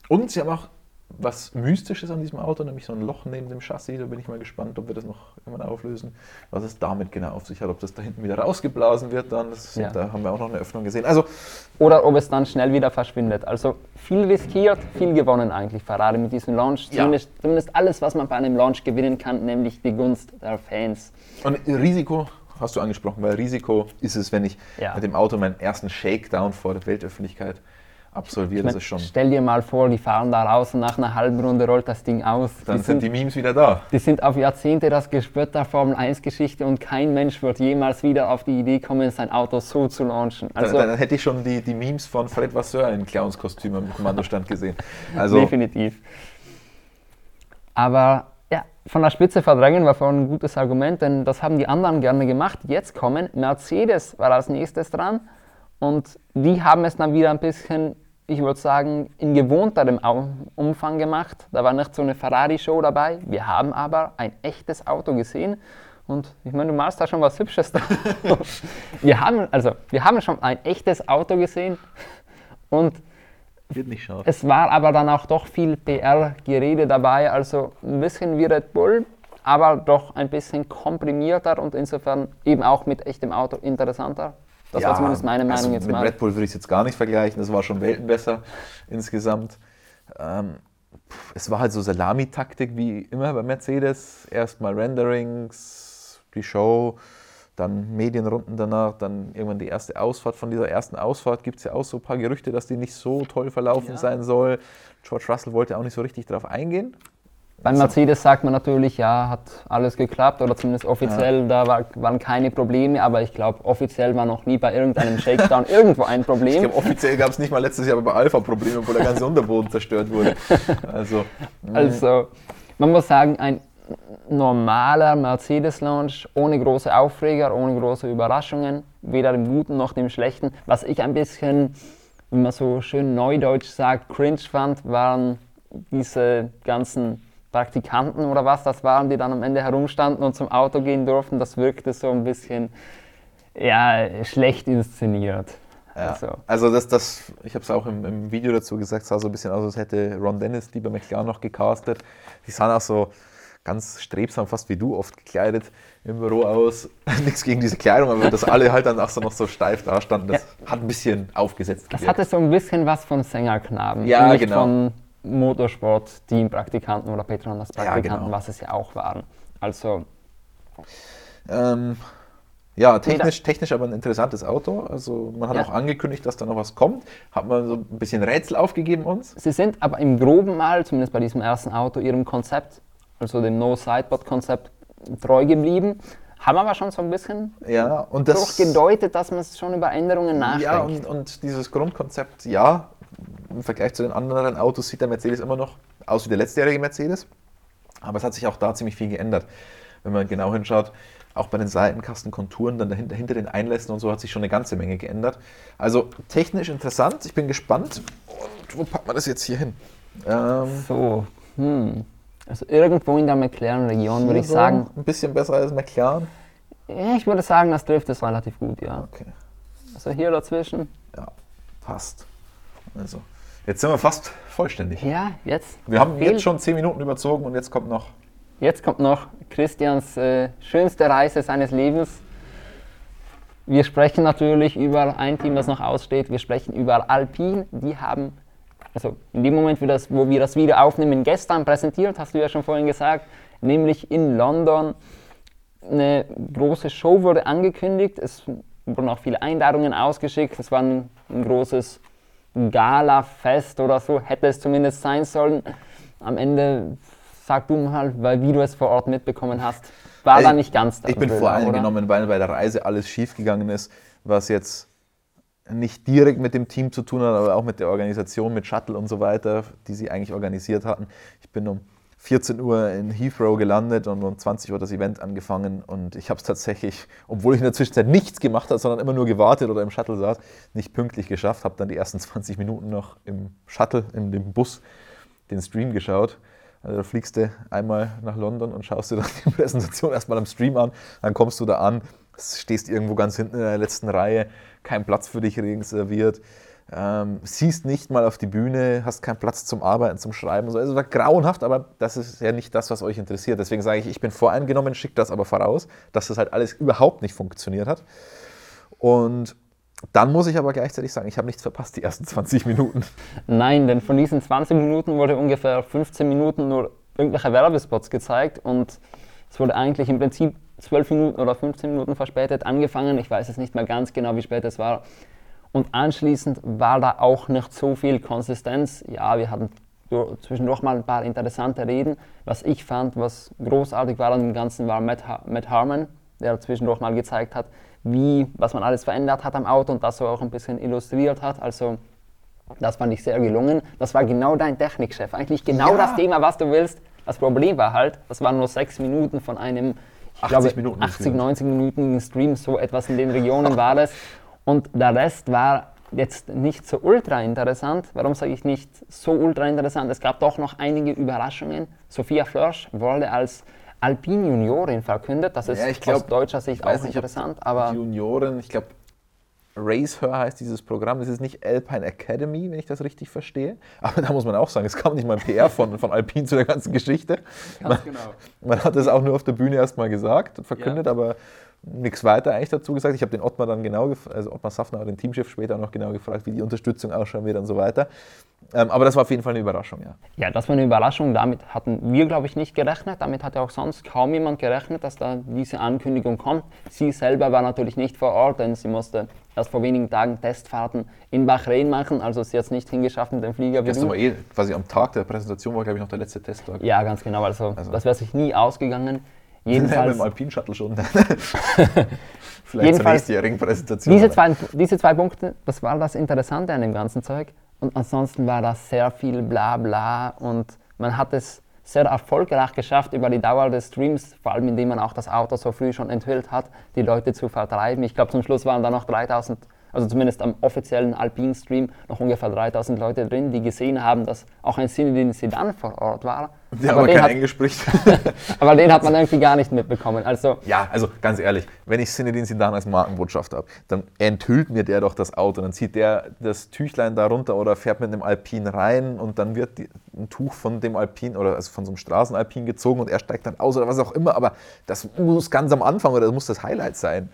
Und sie haben auch was Mystisches an diesem Auto, nämlich so ein Loch neben dem Chassis. Da bin ich mal gespannt, ob wir das noch irgendwann auflösen. Was es damit genau auf sich hat, ob das da hinten wieder rausgeblasen wird dann. Das, ja. Da haben wir auch noch eine Öffnung gesehen. Also, Oder ob es dann schnell wieder verschwindet. Also viel riskiert, viel gewonnen eigentlich Ferrari mit diesem Launch. Ja. Zumindest, zumindest alles, was man bei einem Launch gewinnen kann, nämlich die Gunst der Fans. Und Risiko hast du angesprochen, weil Risiko ist es, wenn ich ja. mit dem Auto meinen ersten Shakedown vor der Weltöffentlichkeit absolviert. Ich mein, ist schon. Stell dir mal vor, die fahren da raus und nach einer halben Runde rollt das Ding aus. Dann sind, sind die Memes wieder da. Die sind auf Jahrzehnte das Gespött der Formel 1-Geschichte und kein Mensch wird jemals wieder auf die Idee kommen, sein Auto so zu launchen. Also, dann, dann hätte ich schon die, die Memes von Fred Vasseur in Clownskostüm am Kommandostand gesehen. Also, Definitiv. Aber ja, von der Spitze verdrängen war vorhin ein gutes Argument, denn das haben die anderen gerne gemacht. Jetzt kommen Mercedes war als nächstes dran und die haben es dann wieder ein bisschen, ich würde sagen, in gewohnterem Umfang gemacht. Da war nicht so eine Ferrari-Show dabei. Wir haben aber ein echtes Auto gesehen. Und ich meine, du malst da schon was Hübsches wir, haben, also, wir haben schon ein echtes Auto gesehen und wird nicht scharf. Es war aber dann auch doch viel PR-Gerede dabei, also ein bisschen wie Red Bull, aber doch ein bisschen komprimierter und insofern eben auch mit echtem Auto interessanter. Das ja, war zumindest meine Meinung also jetzt mit mal. Mit Red Bull würde ich es jetzt gar nicht vergleichen, das war schon Welten besser insgesamt. Ähm, es war halt so Salami-Taktik wie immer bei Mercedes. Erstmal Renderings, die Show, dann Medienrunden danach, dann irgendwann die erste Ausfahrt. Von dieser ersten Ausfahrt gibt es ja auch so ein paar Gerüchte, dass die nicht so toll verlaufen ja. sein soll. George Russell wollte auch nicht so richtig darauf eingehen. Beim Mercedes sagt man natürlich, ja, hat alles geklappt oder zumindest offiziell, ja. da war, waren keine Probleme, aber ich glaube, offiziell war noch nie bei irgendeinem Shakedown irgendwo ein Problem. Ich glaube, offiziell gab es nicht mal letztes Jahr bei Alpha Probleme, obwohl der ganze Unterboden zerstört wurde. Also, also, man muss sagen, ein normaler Mercedes-Launch ohne große Aufreger, ohne große Überraschungen, weder im Guten noch im Schlechten. Was ich ein bisschen, wie man so schön neudeutsch sagt, cringe fand, waren diese ganzen Praktikanten oder was das waren, die dann am Ende herumstanden und zum Auto gehen durften. Das wirkte so ein bisschen ja, schlecht inszeniert. Ja. Also, also das, das, ich habe es auch im, im, Video dazu gesagt, sah so ein bisschen aus, als hätte Ron Dennis die bei McLaren noch gecastet. Die sahen auch so ganz strebsam, fast wie du oft gekleidet im Büro aus. Nichts gegen diese Kleidung, aber dass alle halt dann auch so noch so steif da standen, das ja. hat ein bisschen aufgesetzt. Das gewirkt. hatte so ein bisschen was von Sängerknaben. Ja, nicht genau. von Motorsport-Team-Praktikanten oder Petronas-Praktikanten, ja, genau. was es ja auch waren. Also. Ähm, ja, technisch, technisch aber ein interessantes Auto. Also man hat ja. auch angekündigt, dass da noch was kommt. Hat man so ein bisschen Rätsel aufgegeben uns. Sie sind aber im Groben mal, zumindest bei diesem ersten Auto, ihrem Konzept also dem No-Sideboard-Konzept treu geblieben. Haben aber schon so ein bisschen ja, und das, gedeutet, dass man schon über Änderungen nachdenkt. Ja, und, und dieses Grundkonzept, ja, im Vergleich zu den anderen Autos sieht der Mercedes immer noch aus wie der letztjährige Mercedes. Aber es hat sich auch da ziemlich viel geändert. Wenn man genau hinschaut, auch bei den Seitenkastenkonturen, dann dahinter, hinter den Einlässen und so hat sich schon eine ganze Menge geändert. Also technisch interessant, ich bin gespannt. Und wo packt man das jetzt hier hin? Ähm, so, hm. Also irgendwo in der McLaren-Region würde ich so sagen. Ein bisschen besser als McLaren? Ich würde sagen, das trifft es relativ gut, ja. Okay. Also hier dazwischen. Ja, passt. Also, jetzt sind wir fast vollständig. Ja, jetzt. Wir haben jetzt schon zehn Minuten überzogen und jetzt kommt noch. Jetzt kommt noch Christians äh, schönste Reise seines Lebens. Wir sprechen natürlich über ein Team, das noch aussteht. Wir sprechen über Alpine. Die haben also in dem Moment, wo, das, wo wir das Video aufnehmen, gestern präsentiert, hast du ja schon vorhin gesagt, nämlich in London. Eine große Show wurde angekündigt, es wurden auch viele Einladungen ausgeschickt, es war ein, ein großes Gala-Fest oder so, hätte es zumindest sein sollen. Am Ende sag du mal, weil wie du es vor Ort mitbekommen hast, war ich, da nicht ganz Ich bin voreingenommen, weil bei der Reise alles schiefgegangen ist, was jetzt nicht direkt mit dem Team zu tun hat, aber auch mit der Organisation, mit Shuttle und so weiter, die sie eigentlich organisiert hatten. Ich bin um 14 Uhr in Heathrow gelandet und um 20 Uhr das Event angefangen. Und ich habe es tatsächlich, obwohl ich in der Zwischenzeit nichts gemacht habe, sondern immer nur gewartet oder im Shuttle saß, nicht pünktlich geschafft, habe dann die ersten 20 Minuten noch im Shuttle, in dem Bus, den Stream geschaut. Also da fliegst du einmal nach London und schaust dir dann die Präsentation erstmal am Stream an, dann kommst du da an, stehst irgendwo ganz hinten in der letzten Reihe, kein Platz für dich reserviert, ähm, siehst nicht mal auf die Bühne, hast keinen Platz zum Arbeiten, zum Schreiben. Also es war grauenhaft, aber das ist ja nicht das, was euch interessiert. Deswegen sage ich, ich bin voreingenommen, schicke das aber voraus, dass das halt alles überhaupt nicht funktioniert hat. Und dann muss ich aber gleichzeitig sagen, ich habe nichts verpasst, die ersten 20 Minuten. Nein, denn von diesen 20 Minuten wurde ungefähr 15 Minuten nur irgendwelche Werbespots gezeigt und es wurde eigentlich im Prinzip 12 Minuten oder 15 Minuten verspätet angefangen. Ich weiß es nicht mehr ganz genau, wie spät es war. Und anschließend war da auch nicht so viel Konsistenz. Ja, wir hatten zwischendurch mal ein paar interessante Reden. Was ich fand, was großartig war an dem Ganzen, war Matt, ha Matt Harmon, der zwischendurch mal gezeigt hat, wie, was man alles verändert hat am Auto und das so auch ein bisschen illustriert hat. Also das fand ich sehr gelungen. Das war genau dein Technikchef. Eigentlich genau ja. das Thema, was du willst. Das Problem war halt, das waren nur sechs Minuten von einem, ich 80 glaube, Minuten 80, 90 Minuten Stream, so etwas in den Regionen war es. Und der Rest war jetzt nicht so ultra interessant. Warum sage ich nicht so ultra interessant? Es gab doch noch einige Überraschungen. Sophia Flörsch wurde als Alpine Juniorin verkündet. Das ist ja, glaub, aus deutscher Sicht auch nicht, interessant. Aber Juniorin, ich glaube, Race Her heißt dieses Programm. Das ist nicht Alpine Academy, wenn ich das richtig verstehe. Aber da muss man auch sagen, es kam nicht mal ein PR von, von Alpine zu der ganzen Geschichte. Ganz man, genau. Man hat es auch nur auf der Bühne erstmal gesagt und verkündet, ja. aber nichts weiter eigentlich dazu gesagt. Ich habe den Ottmar dann genau, also Ottmar Safner, den Teamchef später noch genau gefragt, wie die Unterstützung ausschauen wird und so weiter. Ähm, aber das war auf jeden Fall eine Überraschung, ja. Ja, das war eine Überraschung. Damit hatten wir, glaube ich, nicht gerechnet. Damit hatte auch sonst kaum jemand gerechnet, dass da diese Ankündigung kommt. Sie selber war natürlich nicht vor Ort, denn sie musste erst vor wenigen Tagen Testfahrten in Bahrain machen. Also sie hat es nicht hingeschafft mit dem Flieger. Das war eh quasi am Tag der Präsentation war, glaube ich, noch der letzte Testtag. Ja, ganz genau. Also, also. das wäre sich nie ausgegangen. Jedenfalls, mit dem Alpine Shuttle schon. Vielleicht jedenfalls, zur nächstjährigen Präsentation. Diese zwei, diese zwei Punkte, das war das Interessante an dem ganzen Zeug. Und ansonsten war das sehr viel Blabla und man hat es sehr erfolgreich geschafft, über die Dauer des Streams, vor allem indem man auch das Auto so früh schon enthüllt hat, die Leute zu vertreiben. Ich glaube, zum Schluss waren da noch 3000 also zumindest am offiziellen Alpine-Stream, noch ungefähr 3000 Leute drin, die gesehen haben, dass auch ein Zinedine Sedan vor Ort war. Der aber, aber kein hat, Englisch spricht. aber den hat man irgendwie gar nicht mitbekommen. Also, ja, also ganz ehrlich, wenn ich Zinedine Sedan als Markenbotschafter habe, dann enthüllt mir der doch das Auto. Dann zieht der das Tüchlein da runter oder fährt mit dem Alpine rein und dann wird die, ein Tuch von dem Alpine oder also von so einem Straßenalpin gezogen und er steigt dann aus oder was auch immer. Aber das muss ganz am Anfang oder das muss das Highlight sein.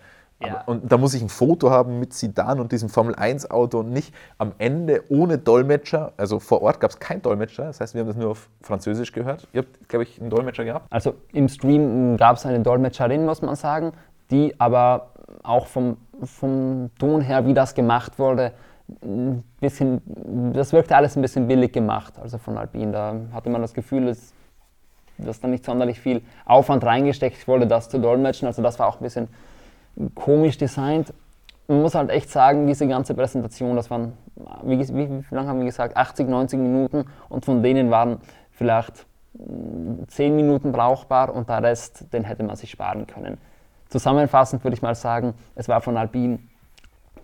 Ja. Und da muss ich ein Foto haben mit Sidan und diesem Formel-1-Auto und nicht am Ende ohne Dolmetscher. Also vor Ort gab es keinen Dolmetscher, das heißt, wir haben das nur auf Französisch gehört. Ihr habt, glaube ich, einen Dolmetscher gehabt? Also im Stream gab es eine Dolmetscherin, muss man sagen, die aber auch vom, vom Ton her, wie das gemacht wurde, ein bisschen, das wirkte alles ein bisschen billig gemacht, also von Alpine. Da hatte man das Gefühl, dass, dass da nicht sonderlich viel Aufwand reingesteckt wurde, das zu dolmetschen. Also das war auch ein bisschen komisch designt. Man muss halt echt sagen, diese ganze Präsentation, das waren, wie, wie, wie lange haben wir gesagt, 80, 90 Minuten und von denen waren vielleicht 10 mm, Minuten brauchbar und der Rest, den hätte man sich sparen können. Zusammenfassend würde ich mal sagen, es war von Alpine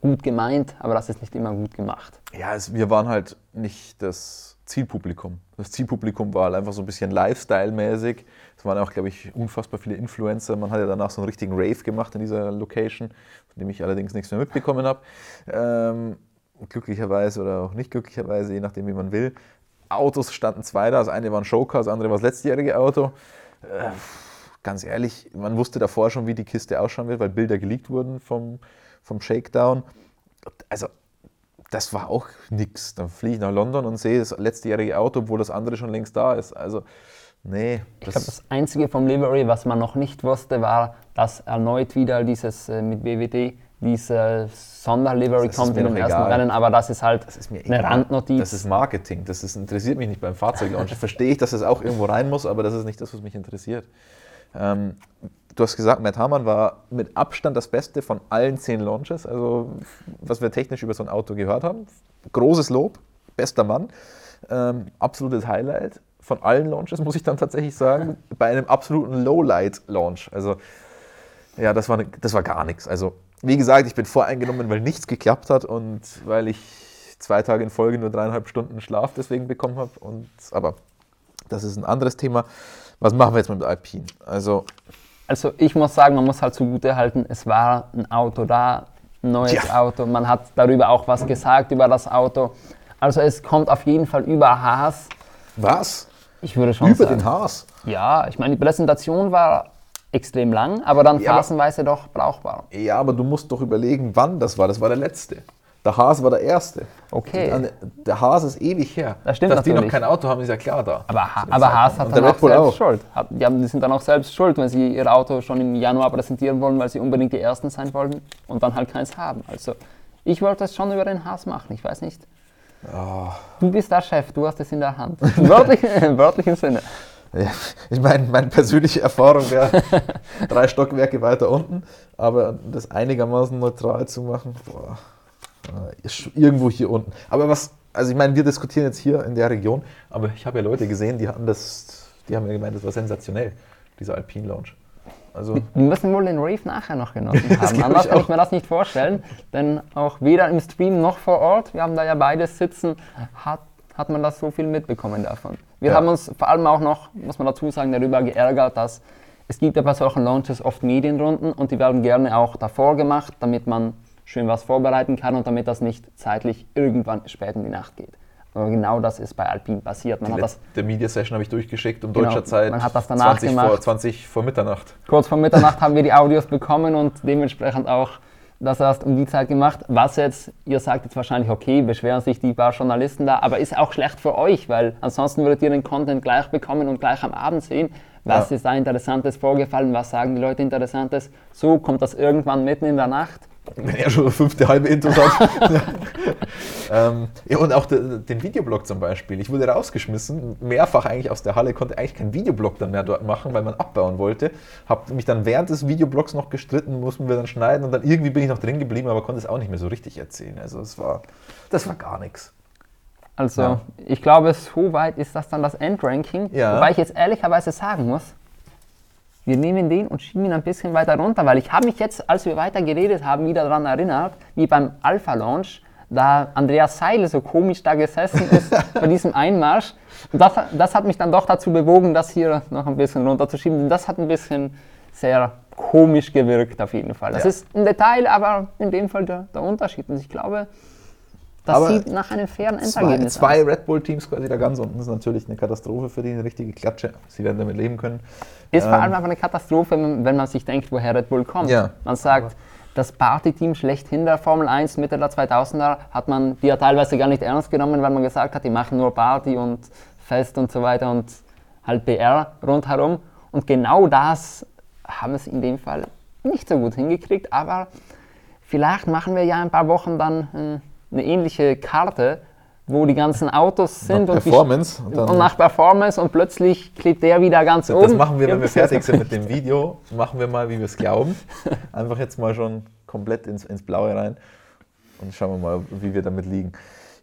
gut gemeint, aber das ist nicht immer gut gemacht. Ja, es, wir waren halt nicht das Zielpublikum. Das Zielpublikum war halt einfach so ein bisschen Lifestyle-mäßig. Es waren auch, glaube ich, unfassbar viele Influencer. Man hat ja danach so einen richtigen Rave gemacht in dieser Location, von dem ich allerdings nichts mehr mitbekommen habe. Ähm, glücklicherweise oder auch nicht glücklicherweise, je nachdem, wie man will. Autos standen zwei da. Das eine war ein Showcar, das andere war das letztjährige Auto. Äh, ganz ehrlich, man wusste davor schon, wie die Kiste ausschauen wird, weil Bilder geleakt wurden vom, vom Shakedown. Also das war auch nichts. Dann fliege ich nach London und sehe das letztejährige Auto, obwohl das andere schon längst da ist. Also, nee. Ich glaube, das Einzige vom Livery, was man noch nicht wusste, war, dass erneut wieder dieses äh, mit BWD diese Sonderlivery kommt in dem ersten egal. Rennen, aber das ist halt das ist eine Randnotiz. Das ist Marketing, das ist, interessiert mich nicht beim Fahrzeuglaunch. Verstehe ich, dass es auch irgendwo rein muss, aber das ist nicht das, was mich interessiert. Ähm, Du hast gesagt, Matt Harman war mit Abstand das Beste von allen zehn Launches, also was wir technisch über so ein Auto gehört haben. Großes Lob, bester Mann, ähm, absolutes Highlight von allen Launches, muss ich dann tatsächlich sagen, bei einem absoluten Lowlight-Launch. Also ja, das war, ne, das war gar nichts. Also wie gesagt, ich bin voreingenommen, weil nichts geklappt hat und weil ich zwei Tage in Folge nur dreieinhalb Stunden Schlaf deswegen bekommen habe. aber das ist ein anderes Thema. Was machen wir jetzt mit Alpine? Also also ich muss sagen, man muss halt zugute halten, es war ein Auto da, ein neues ja. Auto. Man hat darüber auch was gesagt über das Auto. Also es kommt auf jeden Fall über Haas. Was? Ich würde schon über sagen. Den Haas? Ja, ich meine, die Präsentation war extrem lang, aber dann ja, phasenweise doch brauchbar. Ja, aber du musst doch überlegen, wann das war. Das war der letzte. Der Haas war der Erste. Okay. Der Haas ist ewig her. Das stimmt Dass natürlich. die noch kein Auto haben, ist ja klar da. Aber, ha aber Haas hat dann auch selbst auch. Schuld. Die, haben, die sind dann auch selbst schuld, wenn sie ihr Auto schon im Januar präsentieren wollen, weil sie unbedingt die Ersten sein wollen und dann halt keins haben. Also Ich wollte es schon über den Haas machen, ich weiß nicht. Oh. Du bist der Chef, du hast es in der Hand. Wörtlich, Im wörtlichen Sinne. Ja, ich meine, meine persönliche Erfahrung wäre drei Stockwerke weiter unten, aber das einigermaßen neutral zu machen, boah, äh, ist irgendwo hier unten. Aber was, also ich meine, wir diskutieren jetzt hier in der Region, aber ich habe ja Leute gesehen, die hatten das, die haben ja gemeint, das war sensationell, dieser Alpine Lounge. Also wir müssen wohl den Rave nachher noch genossen haben. Anders ich kann ich mir das nicht vorstellen, denn auch weder im Stream noch vor Ort, wir haben da ja beides sitzen, hat, hat man das so viel mitbekommen davon. Wir ja. haben uns vor allem auch noch, muss man dazu sagen, darüber geärgert, dass es gibt ja bei solchen Launches oft Medienrunden und die werden gerne auch davor gemacht, damit man schön was vorbereiten kann und damit das nicht zeitlich irgendwann spät in die Nacht geht. Aber genau das ist bei Alpine passiert. Man die hat das, der Media Session habe ich durchgeschickt um genau, deutscher Zeit. Man hat das danach 20 gemacht. Vor, 20 vor Mitternacht. Kurz vor Mitternacht haben wir die Audios bekommen und dementsprechend auch das erst um die Zeit gemacht. Was jetzt, ihr sagt jetzt wahrscheinlich, okay, beschweren sich die paar Journalisten da, aber ist auch schlecht für euch, weil ansonsten würdet ihr den Content gleich bekommen und gleich am Abend sehen. Was ja. ist da Interessantes vorgefallen? Was sagen die Leute Interessantes? So kommt das irgendwann mitten in der Nacht wenn er schon fünfte halbe Intros hat. ähm, ja, und auch de, den Videoblog zum Beispiel. Ich wurde rausgeschmissen, mehrfach eigentlich aus der Halle, konnte eigentlich keinen Videoblog dann mehr dort machen, weil man abbauen wollte. Habe mich dann während des Videoblogs noch gestritten, mussten wir dann schneiden und dann irgendwie bin ich noch drin geblieben, aber konnte es auch nicht mehr so richtig erzählen. Also es war, das war gar nichts. Also ja. ich glaube, so weit ist das dann das Endranking. Ja. Wobei ich jetzt ehrlicherweise sagen muss, wir nehmen den und schieben ihn ein bisschen weiter runter, weil ich habe mich jetzt, als wir weiter geredet haben, wieder daran erinnert, wie beim Alpha-Launch, da Andreas Seile so komisch da gesessen ist bei diesem Einmarsch. Und das, das hat mich dann doch dazu bewogen, das hier noch ein bisschen runterzuschieben. Das hat ein bisschen sehr komisch gewirkt auf jeden Fall. Das ja. ist ein Detail, aber in dem Fall der, der Unterschied. Und ich glaube, das aber sieht nach einem fairen Endergebnis zwei, zwei Red Bull-Teams quasi da ganz unten ist natürlich eine Katastrophe für die, eine richtige Klatsche. Sie werden damit leben können. Ist ähm, vor allem aber eine Katastrophe, wenn man sich denkt, woher Red Bull kommt. Ja, man sagt, das Party-Team schlechthin der Formel 1 Mitte der 2000er hat man die ja teilweise gar nicht ernst genommen, weil man gesagt hat, die machen nur Party und Fest und so weiter und halt BR rundherum. Und genau das haben es in dem Fall nicht so gut hingekriegt, aber vielleicht machen wir ja ein paar Wochen dann hm, eine ähnliche Karte, wo die ganzen Autos sind nach und, Performance, und, und, nach Performance und plötzlich klebt der wieder ganz das oben. Das machen wir, wenn wir fertig sind mit dem Video, machen wir mal, wie wir es glauben. Einfach jetzt mal schon komplett ins, ins Blaue rein und schauen wir mal, wie wir damit liegen.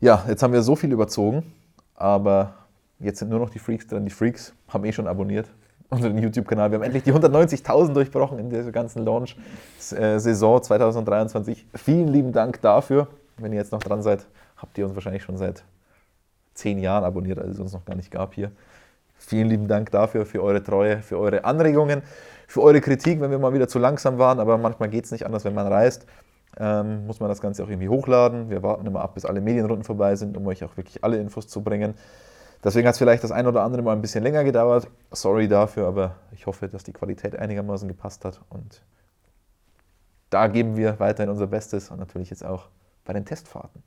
Ja, jetzt haben wir so viel überzogen, aber jetzt sind nur noch die Freaks dran. Die Freaks haben eh schon abonniert unseren YouTube-Kanal. Wir haben endlich die 190.000 durchbrochen in dieser ganzen Launch-Saison 2023. Vielen lieben Dank dafür. Wenn ihr jetzt noch dran seid, habt ihr uns wahrscheinlich schon seit zehn Jahren abonniert, als es uns noch gar nicht gab hier. Vielen lieben Dank dafür, für eure Treue, für eure Anregungen, für eure Kritik, wenn wir mal wieder zu langsam waren, aber manchmal geht es nicht anders, wenn man reist. Ähm, muss man das Ganze auch irgendwie hochladen. Wir warten immer ab, bis alle Medienrunden vorbei sind, um euch auch wirklich alle Infos zu bringen. Deswegen hat es vielleicht das ein oder andere Mal ein bisschen länger gedauert. Sorry dafür, aber ich hoffe, dass die Qualität einigermaßen gepasst hat. Und da geben wir weiterhin unser Bestes und natürlich jetzt auch bei den Testfahrten.